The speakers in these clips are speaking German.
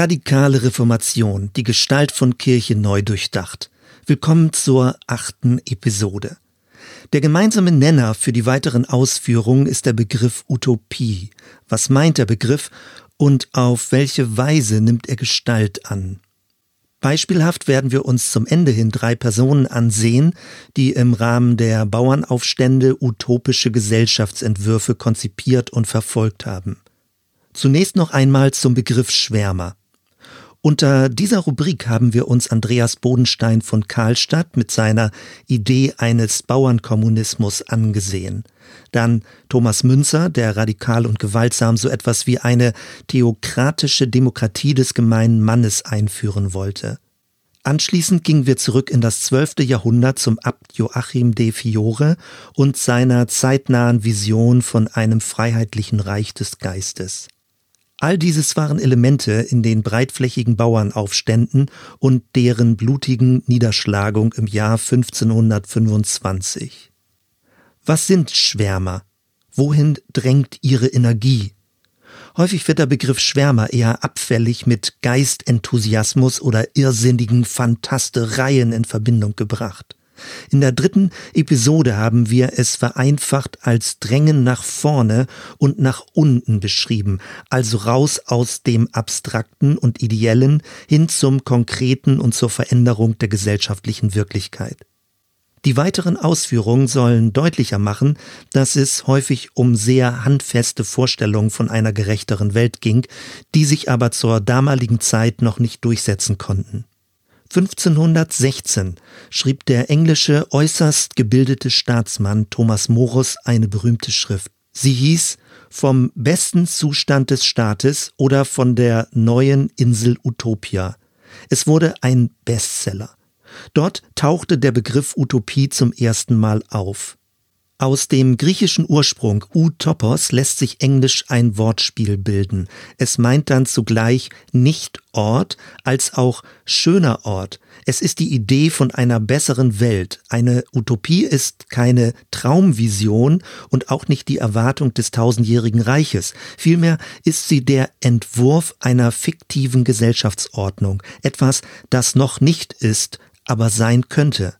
Radikale Reformation, die Gestalt von Kirche neu durchdacht. Willkommen zur achten Episode. Der gemeinsame Nenner für die weiteren Ausführungen ist der Begriff Utopie. Was meint der Begriff und auf welche Weise nimmt er Gestalt an? Beispielhaft werden wir uns zum Ende hin drei Personen ansehen, die im Rahmen der Bauernaufstände utopische Gesellschaftsentwürfe konzipiert und verfolgt haben. Zunächst noch einmal zum Begriff Schwärmer. Unter dieser Rubrik haben wir uns Andreas Bodenstein von Karlstadt mit seiner Idee eines Bauernkommunismus angesehen. Dann Thomas Münzer, der radikal und gewaltsam so etwas wie eine theokratische Demokratie des gemeinen Mannes einführen wollte. Anschließend gingen wir zurück in das zwölfte Jahrhundert zum Abt Joachim de Fiore und seiner zeitnahen Vision von einem freiheitlichen Reich des Geistes. All dieses waren Elemente in den breitflächigen Bauernaufständen und deren blutigen Niederschlagung im Jahr 1525. Was sind Schwärmer? Wohin drängt ihre Energie? Häufig wird der Begriff Schwärmer eher abfällig mit Geistenthusiasmus oder irrsinnigen Fantastereien in Verbindung gebracht. In der dritten Episode haben wir es vereinfacht als Drängen nach vorne und nach unten beschrieben, also raus aus dem Abstrakten und Ideellen hin zum Konkreten und zur Veränderung der gesellschaftlichen Wirklichkeit. Die weiteren Ausführungen sollen deutlicher machen, dass es häufig um sehr handfeste Vorstellungen von einer gerechteren Welt ging, die sich aber zur damaligen Zeit noch nicht durchsetzen konnten. 1516 schrieb der englische äußerst gebildete Staatsmann Thomas Morus eine berühmte Schrift. Sie hieß Vom besten Zustand des Staates oder von der neuen Insel Utopia. Es wurde ein Bestseller. Dort tauchte der Begriff Utopie zum ersten Mal auf. Aus dem griechischen Ursprung Utopos lässt sich englisch ein Wortspiel bilden. Es meint dann zugleich nicht Ort als auch schöner Ort. Es ist die Idee von einer besseren Welt. Eine Utopie ist keine Traumvision und auch nicht die Erwartung des tausendjährigen Reiches. Vielmehr ist sie der Entwurf einer fiktiven Gesellschaftsordnung. Etwas, das noch nicht ist, aber sein könnte.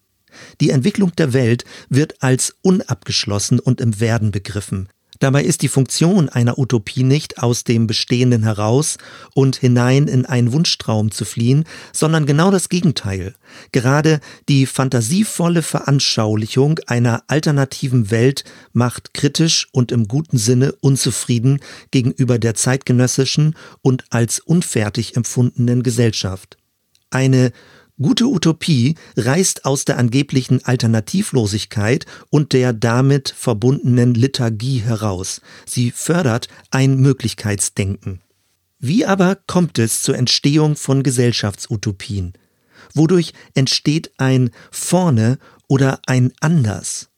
Die Entwicklung der Welt wird als unabgeschlossen und im Werden begriffen. Dabei ist die Funktion einer Utopie nicht aus dem Bestehenden heraus und hinein in einen Wunschtraum zu fliehen, sondern genau das Gegenteil. Gerade die fantasievolle Veranschaulichung einer alternativen Welt macht kritisch und im guten Sinne unzufrieden gegenüber der zeitgenössischen und als unfertig empfundenen Gesellschaft. Eine Gute Utopie reißt aus der angeblichen Alternativlosigkeit und der damit verbundenen Lethargie heraus. Sie fördert ein Möglichkeitsdenken. Wie aber kommt es zur Entstehung von Gesellschaftsutopien? Wodurch entsteht ein Vorne oder ein Anders?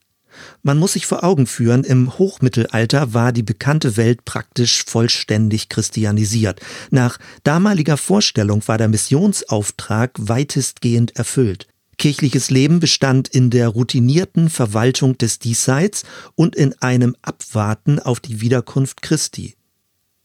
Man muss sich vor Augen führen, im Hochmittelalter war die bekannte Welt praktisch vollständig christianisiert. Nach damaliger Vorstellung war der Missionsauftrag weitestgehend erfüllt. Kirchliches Leben bestand in der routinierten Verwaltung des Diesseits und in einem Abwarten auf die Wiederkunft Christi.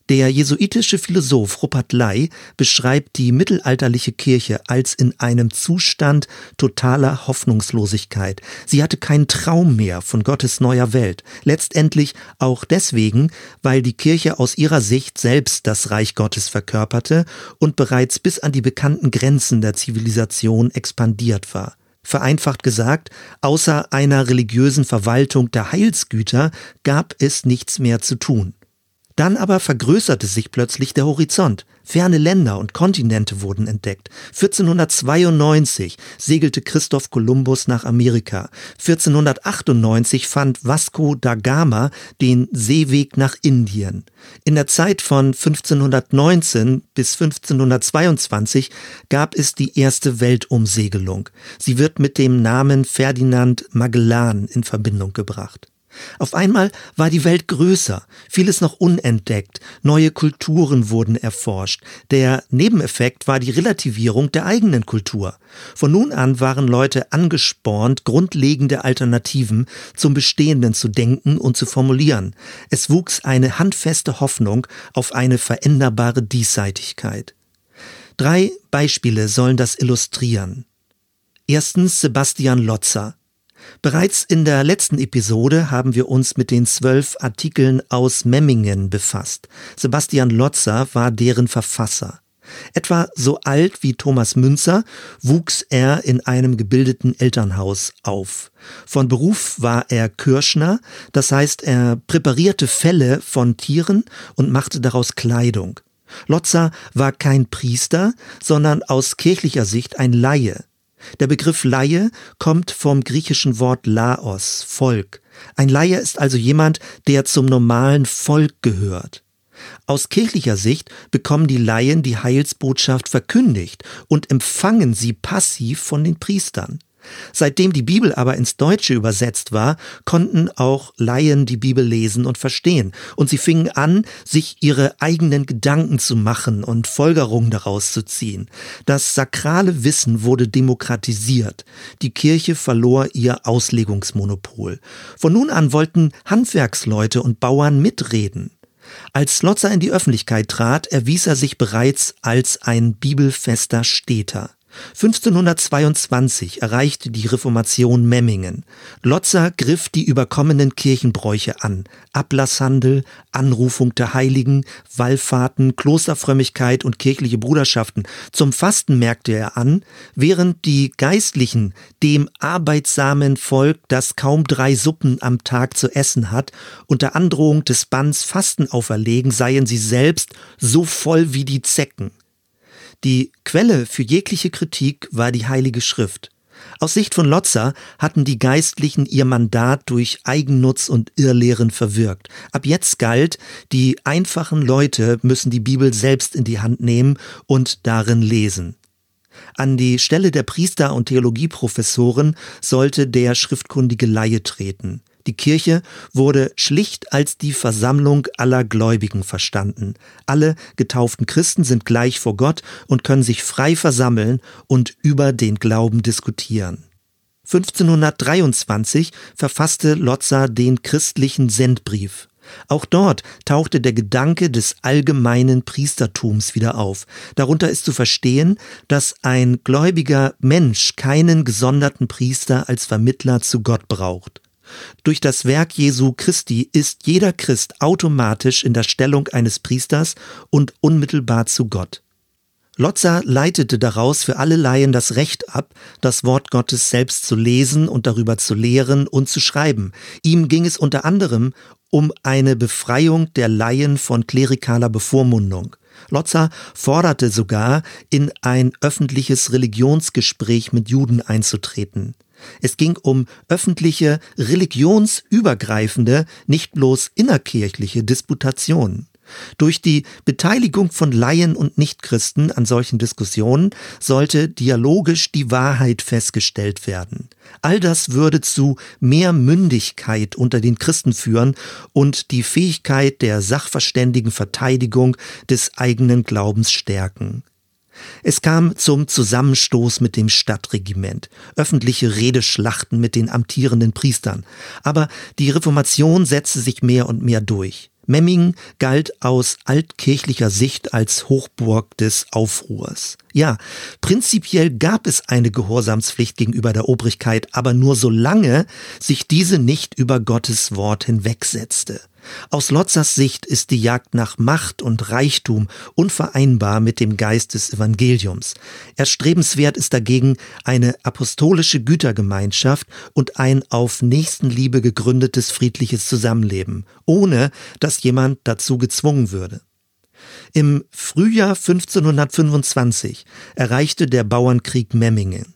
Der jesuitische Philosoph Rupert Ley beschreibt die mittelalterliche Kirche als in einem Zustand totaler Hoffnungslosigkeit. Sie hatte keinen Traum mehr von Gottes neuer Welt. Letztendlich auch deswegen, weil die Kirche aus ihrer Sicht selbst das Reich Gottes verkörperte und bereits bis an die bekannten Grenzen der Zivilisation expandiert war. Vereinfacht gesagt, außer einer religiösen Verwaltung der Heilsgüter gab es nichts mehr zu tun. Dann aber vergrößerte sich plötzlich der Horizont. Ferne Länder und Kontinente wurden entdeckt. 1492 segelte Christoph Kolumbus nach Amerika. 1498 fand Vasco da Gama den Seeweg nach Indien. In der Zeit von 1519 bis 1522 gab es die erste Weltumsegelung. Sie wird mit dem Namen Ferdinand Magellan in Verbindung gebracht. Auf einmal war die Welt größer, vieles noch unentdeckt, neue Kulturen wurden erforscht. Der Nebeneffekt war die Relativierung der eigenen Kultur. Von nun an waren Leute angespornt, grundlegende Alternativen zum Bestehenden zu denken und zu formulieren. Es wuchs eine handfeste Hoffnung auf eine veränderbare Diesseitigkeit. Drei Beispiele sollen das illustrieren. Erstens Sebastian Lotzer. Bereits in der letzten Episode haben wir uns mit den zwölf Artikeln aus Memmingen befasst. Sebastian Lotzer war deren Verfasser. Etwa so alt wie Thomas Münzer wuchs er in einem gebildeten Elternhaus auf. Von Beruf war er Kirschner, das heißt er präparierte Felle von Tieren und machte daraus Kleidung. Lotzer war kein Priester, sondern aus kirchlicher Sicht ein Laie. Der Begriff Laie kommt vom griechischen Wort Laos, Volk. Ein Laie ist also jemand, der zum normalen Volk gehört. Aus kirchlicher Sicht bekommen die Laien die Heilsbotschaft verkündigt und empfangen sie passiv von den Priestern. Seitdem die Bibel aber ins Deutsche übersetzt war, konnten auch Laien die Bibel lesen und verstehen, und sie fingen an, sich ihre eigenen Gedanken zu machen und Folgerungen daraus zu ziehen. Das sakrale Wissen wurde demokratisiert, die Kirche verlor ihr Auslegungsmonopol. Von nun an wollten Handwerksleute und Bauern mitreden. Als Slotzer in die Öffentlichkeit trat, erwies er sich bereits als ein bibelfester Städter. 1522 erreichte die Reformation Memmingen. Lotzer griff die überkommenen Kirchenbräuche an. Ablasshandel, Anrufung der Heiligen, Wallfahrten, Klosterfrömmigkeit und kirchliche Bruderschaften. Zum Fasten merkte er an, während die Geistlichen dem arbeitsamen Volk, das kaum drei Suppen am Tag zu essen hat, unter Androhung des Banns Fasten auferlegen, seien sie selbst so voll wie die Zecken. Die Quelle für jegliche Kritik war die Heilige Schrift. Aus Sicht von Lotzer hatten die Geistlichen ihr Mandat durch Eigennutz und Irrlehren verwirkt. Ab jetzt galt, die einfachen Leute müssen die Bibel selbst in die Hand nehmen und darin lesen. An die Stelle der Priester und Theologieprofessoren sollte der schriftkundige Laie treten. Die Kirche wurde schlicht als die Versammlung aller Gläubigen verstanden. Alle getauften Christen sind gleich vor Gott und können sich frei versammeln und über den Glauben diskutieren. 1523 verfasste Lotzer den christlichen Sendbrief. Auch dort tauchte der Gedanke des allgemeinen Priestertums wieder auf. Darunter ist zu verstehen, dass ein gläubiger Mensch keinen gesonderten Priester als Vermittler zu Gott braucht. Durch das Werk Jesu Christi ist jeder Christ automatisch in der Stellung eines Priesters und unmittelbar zu Gott. Lotzer leitete daraus für alle Laien das Recht ab, das Wort Gottes selbst zu lesen und darüber zu lehren und zu schreiben. Ihm ging es unter anderem um eine Befreiung der Laien von klerikaler Bevormundung. Lotzer forderte sogar, in ein öffentliches Religionsgespräch mit Juden einzutreten. Es ging um öffentliche, religionsübergreifende, nicht bloß innerkirchliche Disputationen. Durch die Beteiligung von Laien und Nichtchristen an solchen Diskussionen sollte dialogisch die Wahrheit festgestellt werden. All das würde zu mehr Mündigkeit unter den Christen führen und die Fähigkeit der sachverständigen Verteidigung des eigenen Glaubens stärken. Es kam zum Zusammenstoß mit dem Stadtregiment, öffentliche Redeschlachten mit den amtierenden Priestern. Aber die Reformation setzte sich mehr und mehr durch. Memmingen galt aus altkirchlicher Sicht als Hochburg des Aufruhrs. Ja, prinzipiell gab es eine Gehorsamspflicht gegenüber der Obrigkeit, aber nur solange sich diese nicht über Gottes Wort hinwegsetzte. Aus Lotzers Sicht ist die Jagd nach Macht und Reichtum unvereinbar mit dem Geist des Evangeliums. Erstrebenswert ist dagegen eine apostolische Gütergemeinschaft und ein auf Nächstenliebe gegründetes friedliches Zusammenleben, ohne dass jemand dazu gezwungen würde. Im Frühjahr 1525 erreichte der Bauernkrieg Memmingen.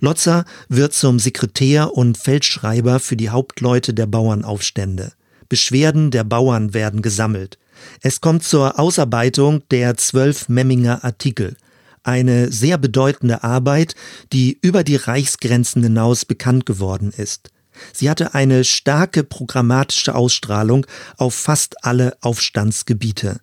Lotzer wird zum Sekretär und Feldschreiber für die Hauptleute der Bauernaufstände. Beschwerden der Bauern werden gesammelt. Es kommt zur Ausarbeitung der zwölf Memminger Artikel. Eine sehr bedeutende Arbeit, die über die Reichsgrenzen hinaus bekannt geworden ist. Sie hatte eine starke programmatische Ausstrahlung auf fast alle Aufstandsgebiete.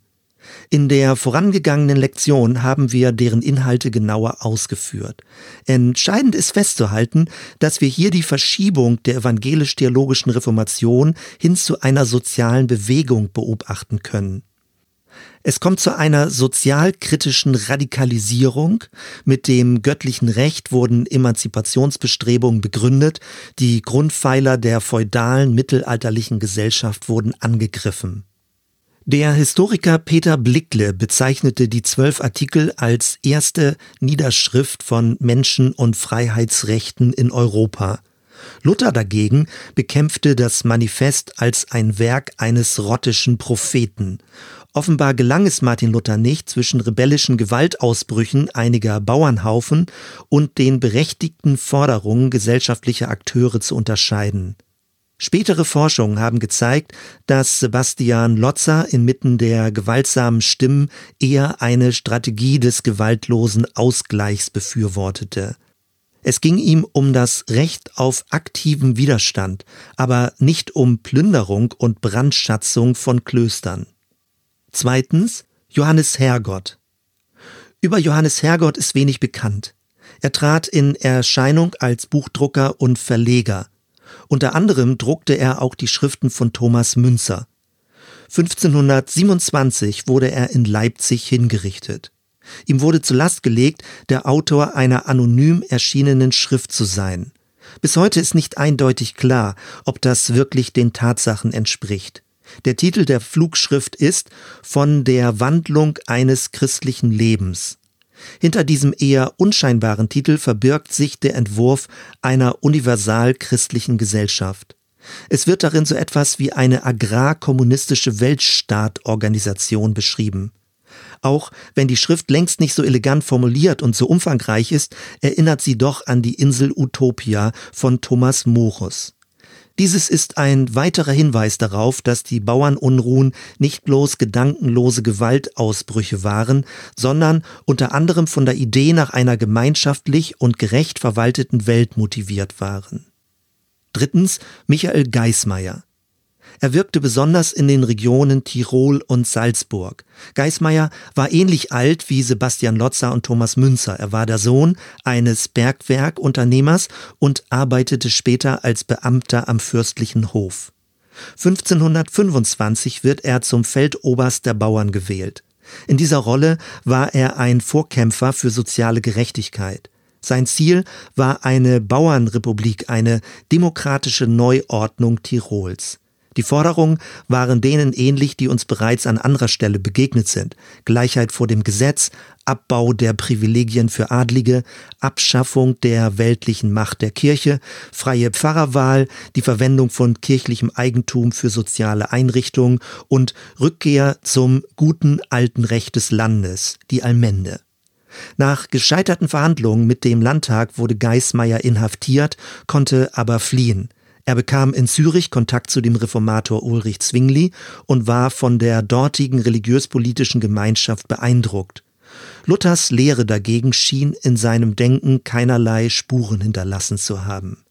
In der vorangegangenen Lektion haben wir deren Inhalte genauer ausgeführt. Entscheidend ist festzuhalten, dass wir hier die Verschiebung der evangelisch-theologischen Reformation hin zu einer sozialen Bewegung beobachten können. Es kommt zu einer sozialkritischen Radikalisierung. Mit dem göttlichen Recht wurden Emanzipationsbestrebungen begründet. Die Grundpfeiler der feudalen mittelalterlichen Gesellschaft wurden angegriffen. Der Historiker Peter Blickle bezeichnete die zwölf Artikel als erste Niederschrift von Menschen- und Freiheitsrechten in Europa. Luther dagegen bekämpfte das Manifest als ein Werk eines rottischen Propheten. Offenbar gelang es Martin Luther nicht, zwischen rebellischen Gewaltausbrüchen einiger Bauernhaufen und den berechtigten Forderungen gesellschaftlicher Akteure zu unterscheiden. Spätere Forschungen haben gezeigt, dass Sebastian Lotzer inmitten der gewaltsamen Stimmen eher eine Strategie des gewaltlosen Ausgleichs befürwortete. Es ging ihm um das Recht auf aktiven Widerstand, aber nicht um Plünderung und Brandschatzung von Klöstern. Zweitens Johannes Hergott. Über Johannes Hergott ist wenig bekannt. Er trat in Erscheinung als Buchdrucker und Verleger. Unter anderem druckte er auch die Schriften von Thomas Münzer. 1527 wurde er in Leipzig hingerichtet. Ihm wurde zu Last gelegt, der Autor einer anonym erschienenen Schrift zu sein. Bis heute ist nicht eindeutig klar, ob das wirklich den Tatsachen entspricht. Der Titel der Flugschrift ist Von der Wandlung eines christlichen Lebens. Hinter diesem eher unscheinbaren Titel verbirgt sich der Entwurf einer universal christlichen Gesellschaft. Es wird darin so etwas wie eine agrarkommunistische Weltstaatorganisation beschrieben. Auch wenn die Schrift längst nicht so elegant formuliert und so umfangreich ist, erinnert sie doch an die Insel Utopia von Thomas Morus. Dieses ist ein weiterer Hinweis darauf, dass die Bauernunruhen nicht bloß gedankenlose Gewaltausbrüche waren, sondern unter anderem von der Idee nach einer gemeinschaftlich und gerecht verwalteten Welt motiviert waren. Drittens Michael Geismeier. Er wirkte besonders in den Regionen Tirol und Salzburg. Geismeier war ähnlich alt wie Sebastian Lotzer und Thomas Münzer. Er war der Sohn eines Bergwerkunternehmers und arbeitete später als Beamter am fürstlichen Hof. 1525 wird er zum Feldoberst der Bauern gewählt. In dieser Rolle war er ein Vorkämpfer für soziale Gerechtigkeit. Sein Ziel war eine Bauernrepublik, eine demokratische Neuordnung Tirols. Die Forderungen waren denen ähnlich, die uns bereits an anderer Stelle begegnet sind. Gleichheit vor dem Gesetz, Abbau der Privilegien für Adlige, Abschaffung der weltlichen Macht der Kirche, freie Pfarrerwahl, die Verwendung von kirchlichem Eigentum für soziale Einrichtungen und Rückkehr zum guten alten Recht des Landes, die Allmende. Nach gescheiterten Verhandlungen mit dem Landtag wurde Geismeier inhaftiert, konnte aber fliehen. Er bekam in Zürich Kontakt zu dem Reformator Ulrich Zwingli und war von der dortigen religiös-politischen Gemeinschaft beeindruckt. Luthers Lehre dagegen schien in seinem Denken keinerlei Spuren hinterlassen zu haben.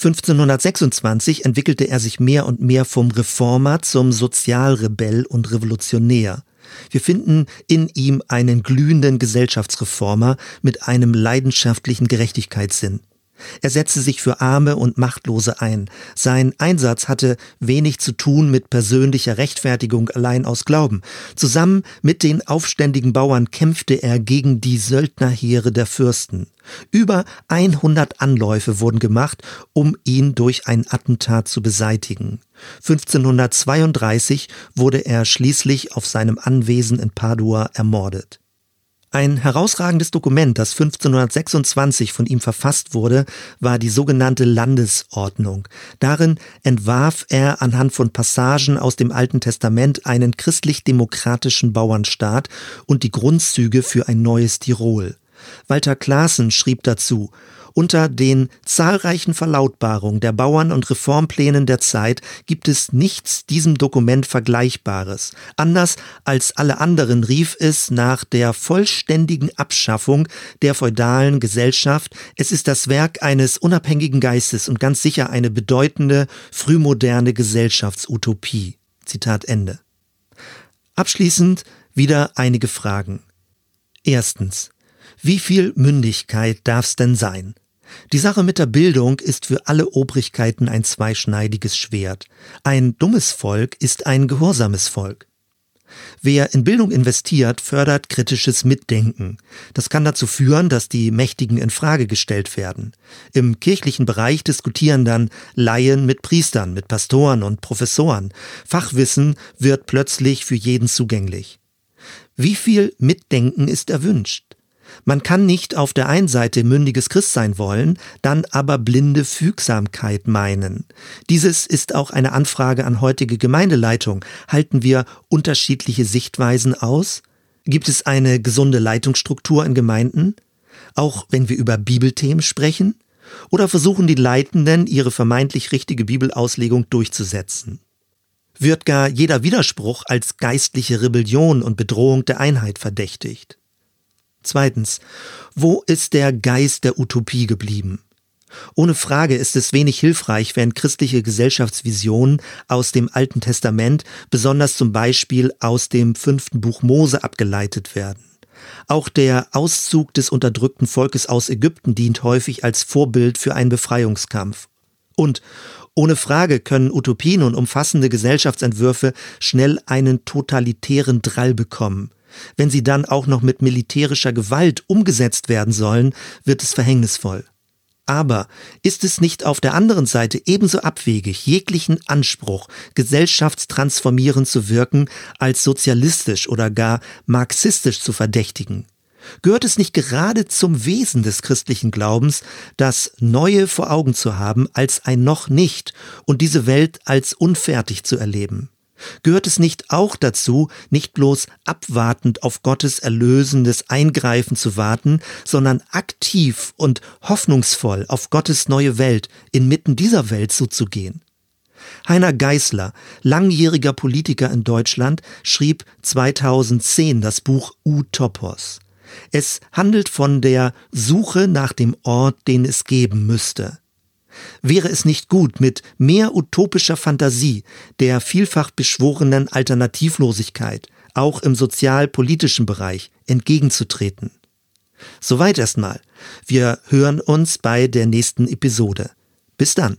1526 entwickelte er sich mehr und mehr vom Reformer zum Sozialrebell und Revolutionär. Wir finden in ihm einen glühenden Gesellschaftsreformer mit einem leidenschaftlichen Gerechtigkeitssinn. Er setzte sich für Arme und Machtlose ein. Sein Einsatz hatte wenig zu tun mit persönlicher Rechtfertigung allein aus Glauben. Zusammen mit den aufständigen Bauern kämpfte er gegen die Söldnerheere der Fürsten. Über 100 Anläufe wurden gemacht, um ihn durch ein Attentat zu beseitigen. 1532 wurde er schließlich auf seinem Anwesen in Padua ermordet. Ein herausragendes Dokument, das 1526 von ihm verfasst wurde, war die sogenannte Landesordnung. Darin entwarf er anhand von Passagen aus dem Alten Testament einen christlich-demokratischen Bauernstaat und die Grundzüge für ein neues Tirol. Walter Klaassen schrieb dazu, unter den zahlreichen Verlautbarungen der Bauern und Reformplänen der Zeit gibt es nichts diesem Dokument Vergleichbares. Anders als alle anderen rief es nach der vollständigen Abschaffung der feudalen Gesellschaft. Es ist das Werk eines unabhängigen Geistes und ganz sicher eine bedeutende frühmoderne Gesellschaftsutopie. Zitat Ende. Abschließend wieder einige Fragen. Erstens. Wie viel Mündigkeit darf's denn sein? Die Sache mit der Bildung ist für alle Obrigkeiten ein zweischneidiges Schwert. Ein dummes Volk ist ein gehorsames Volk. Wer in Bildung investiert, fördert kritisches Mitdenken. Das kann dazu führen, dass die Mächtigen in Frage gestellt werden. Im kirchlichen Bereich diskutieren dann Laien mit Priestern, mit Pastoren und Professoren. Fachwissen wird plötzlich für jeden zugänglich. Wie viel Mitdenken ist erwünscht? Man kann nicht auf der einen Seite mündiges Christ sein wollen, dann aber blinde Fügsamkeit meinen. Dieses ist auch eine Anfrage an heutige Gemeindeleitung. Halten wir unterschiedliche Sichtweisen aus? Gibt es eine gesunde Leitungsstruktur in Gemeinden? Auch wenn wir über Bibelthemen sprechen? Oder versuchen die Leitenden, ihre vermeintlich richtige Bibelauslegung durchzusetzen? Wird gar jeder Widerspruch als geistliche Rebellion und Bedrohung der Einheit verdächtigt? Zweitens, wo ist der Geist der Utopie geblieben? Ohne Frage ist es wenig hilfreich, wenn christliche Gesellschaftsvisionen aus dem Alten Testament, besonders zum Beispiel aus dem fünften Buch Mose, abgeleitet werden. Auch der Auszug des unterdrückten Volkes aus Ägypten dient häufig als Vorbild für einen Befreiungskampf. Und ohne Frage können Utopien und umfassende Gesellschaftsentwürfe schnell einen totalitären Drall bekommen. Wenn sie dann auch noch mit militärischer Gewalt umgesetzt werden sollen, wird es verhängnisvoll. Aber ist es nicht auf der anderen Seite ebenso abwegig, jeglichen Anspruch, gesellschaftstransformierend zu wirken, als sozialistisch oder gar marxistisch zu verdächtigen? Gehört es nicht gerade zum Wesen des christlichen Glaubens, das Neue vor Augen zu haben als ein noch nicht und diese Welt als unfertig zu erleben? Gehört es nicht auch dazu, nicht bloß abwartend auf Gottes erlösendes Eingreifen zu warten, sondern aktiv und hoffnungsvoll auf Gottes neue Welt inmitten dieser Welt zuzugehen? Heiner Geißler, langjähriger Politiker in Deutschland, schrieb 2010 das Buch Utopos. Es handelt von der Suche nach dem Ort, den es geben müsste. Wäre es nicht gut, mit mehr utopischer Fantasie der vielfach beschworenen Alternativlosigkeit auch im sozialpolitischen Bereich entgegenzutreten? Soweit erstmal. Wir hören uns bei der nächsten Episode. Bis dann.